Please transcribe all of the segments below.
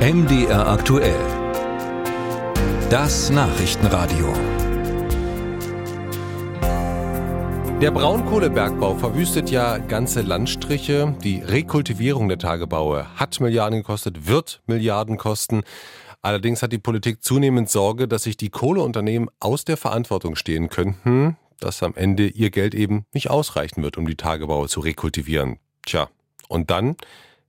MDR aktuell. Das Nachrichtenradio. Der Braunkohlebergbau verwüstet ja ganze Landstriche. Die Rekultivierung der Tagebaue hat Milliarden gekostet, wird Milliarden kosten. Allerdings hat die Politik zunehmend Sorge, dass sich die Kohleunternehmen aus der Verantwortung stehen könnten, dass am Ende ihr Geld eben nicht ausreichen wird, um die Tagebaue zu rekultivieren. Tja, und dann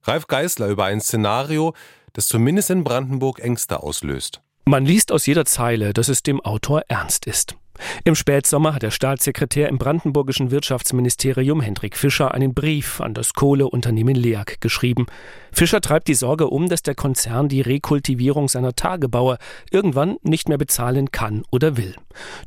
Ralf Geißler über ein Szenario, das zumindest in Brandenburg Ängste auslöst. Man liest aus jeder Zeile, dass es dem Autor ernst ist. Im Spätsommer hat der Staatssekretär im brandenburgischen Wirtschaftsministerium Hendrik Fischer einen Brief an das Kohleunternehmen LEAG geschrieben. Fischer treibt die Sorge um, dass der Konzern die Rekultivierung seiner Tagebauer irgendwann nicht mehr bezahlen kann oder will.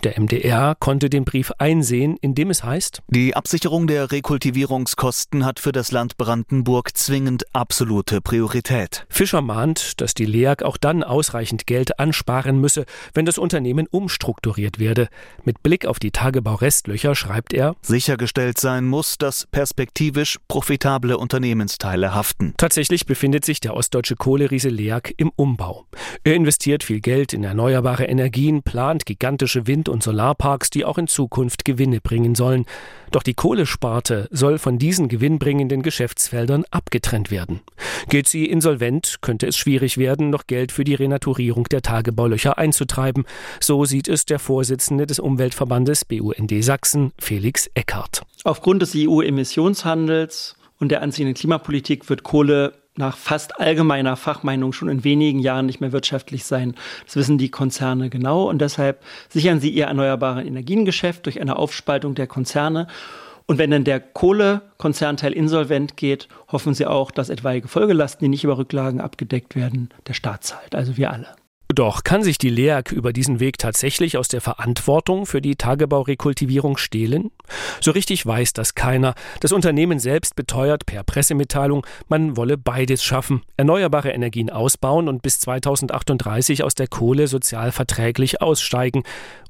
Der MDR konnte den Brief einsehen, in dem es heißt, die Absicherung der Rekultivierungskosten hat für das Land Brandenburg zwingend absolute Priorität. Fischer mahnt, dass die LEAG auch dann ausreichend Geld ansparen müsse, wenn das Unternehmen umstrukturiert werde. Mit Blick auf die Tagebaurestlöcher schreibt er, sichergestellt sein muss, dass perspektivisch profitable Unternehmensteile haften. Tatsächlich befindet sich der ostdeutsche Kohleriese LEAG im Umbau. Er investiert viel Geld in erneuerbare Energien, plant gigantische Wind- und Solarparks, die auch in Zukunft Gewinne bringen sollen. Doch die Kohlesparte soll von diesen gewinnbringenden Geschäftsfeldern abgetrennt werden. Geht sie insolvent, könnte es schwierig werden, noch Geld für die Renaturierung der Tagebaulöcher einzutreiben. So sieht es der Vorsitzende des Umweltverbandes BUND Sachsen, Felix Eckhardt. Aufgrund des EU-Emissionshandels und der anziehenden Klimapolitik wird Kohle nach fast allgemeiner Fachmeinung schon in wenigen Jahren nicht mehr wirtschaftlich sein. Das wissen die Konzerne genau und deshalb sichern sie ihr erneuerbaren Energiengeschäft durch eine Aufspaltung der Konzerne. Und wenn dann der Kohlekonzernteil insolvent geht, hoffen sie auch, dass etwaige Folgelasten, die nicht über Rücklagen abgedeckt werden, der Staat zahlt, also wir alle. Doch kann sich die LEAG über diesen Weg tatsächlich aus der Verantwortung für die Tagebaurekultivierung stehlen? So richtig weiß das keiner. Das Unternehmen selbst beteuert per Pressemitteilung, man wolle beides schaffen, erneuerbare Energien ausbauen und bis 2038 aus der Kohle sozial verträglich aussteigen.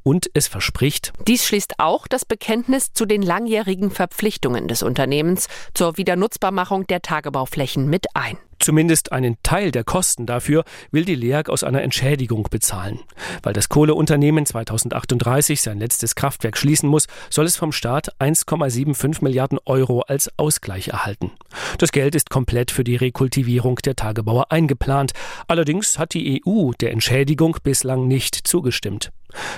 Und es verspricht, dies schließt auch das Bekenntnis zu den langjährigen Verpflichtungen des Unternehmens zur Wiedernutzbarmachung der Tagebauflächen mit ein. Zumindest einen Teil der Kosten dafür will die LEAG aus einer Entschädigung bezahlen. Weil das Kohleunternehmen 2038 sein letztes Kraftwerk schließen muss, soll es vom Staat 1,75 Milliarden Euro als Ausgleich erhalten. Das Geld ist komplett für die Rekultivierung der Tagebauer eingeplant. Allerdings hat die EU der Entschädigung bislang nicht zugestimmt.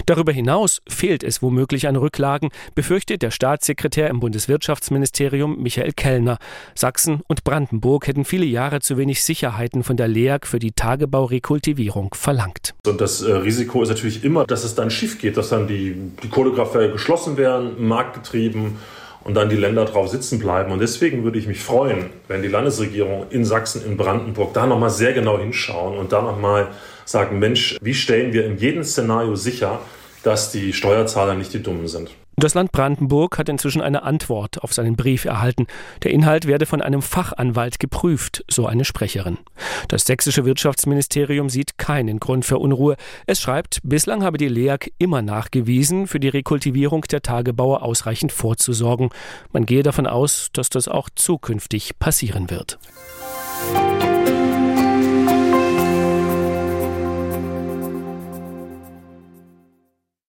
Darüber hinaus fehlt es womöglich an Rücklagen, befürchtet der Staatssekretär im Bundeswirtschaftsministerium Michael Kellner. Sachsen und Brandenburg hätten viele Jahre zu wenig Sicherheiten von der LEAG für die Tagebaurekultivierung verlangt. Und das äh, Risiko ist natürlich immer, dass es dann schief geht, dass dann die, die Kohlekraftwerke geschlossen werden, marktgetrieben und dann die Länder drauf sitzen bleiben. Und deswegen würde ich mich freuen, wenn die Landesregierung in Sachsen, in Brandenburg da nochmal sehr genau hinschauen und da nochmal sagen, Mensch, wie stellen wir in jedem Szenario sicher, dass die Steuerzahler nicht die Dummen sind. Das Land Brandenburg hat inzwischen eine Antwort auf seinen Brief erhalten. Der Inhalt werde von einem Fachanwalt geprüft, so eine Sprecherin. Das sächsische Wirtschaftsministerium sieht keinen Grund für Unruhe. Es schreibt, bislang habe die LEAG immer nachgewiesen, für die Rekultivierung der Tagebauer ausreichend vorzusorgen. Man gehe davon aus, dass das auch zukünftig passieren wird.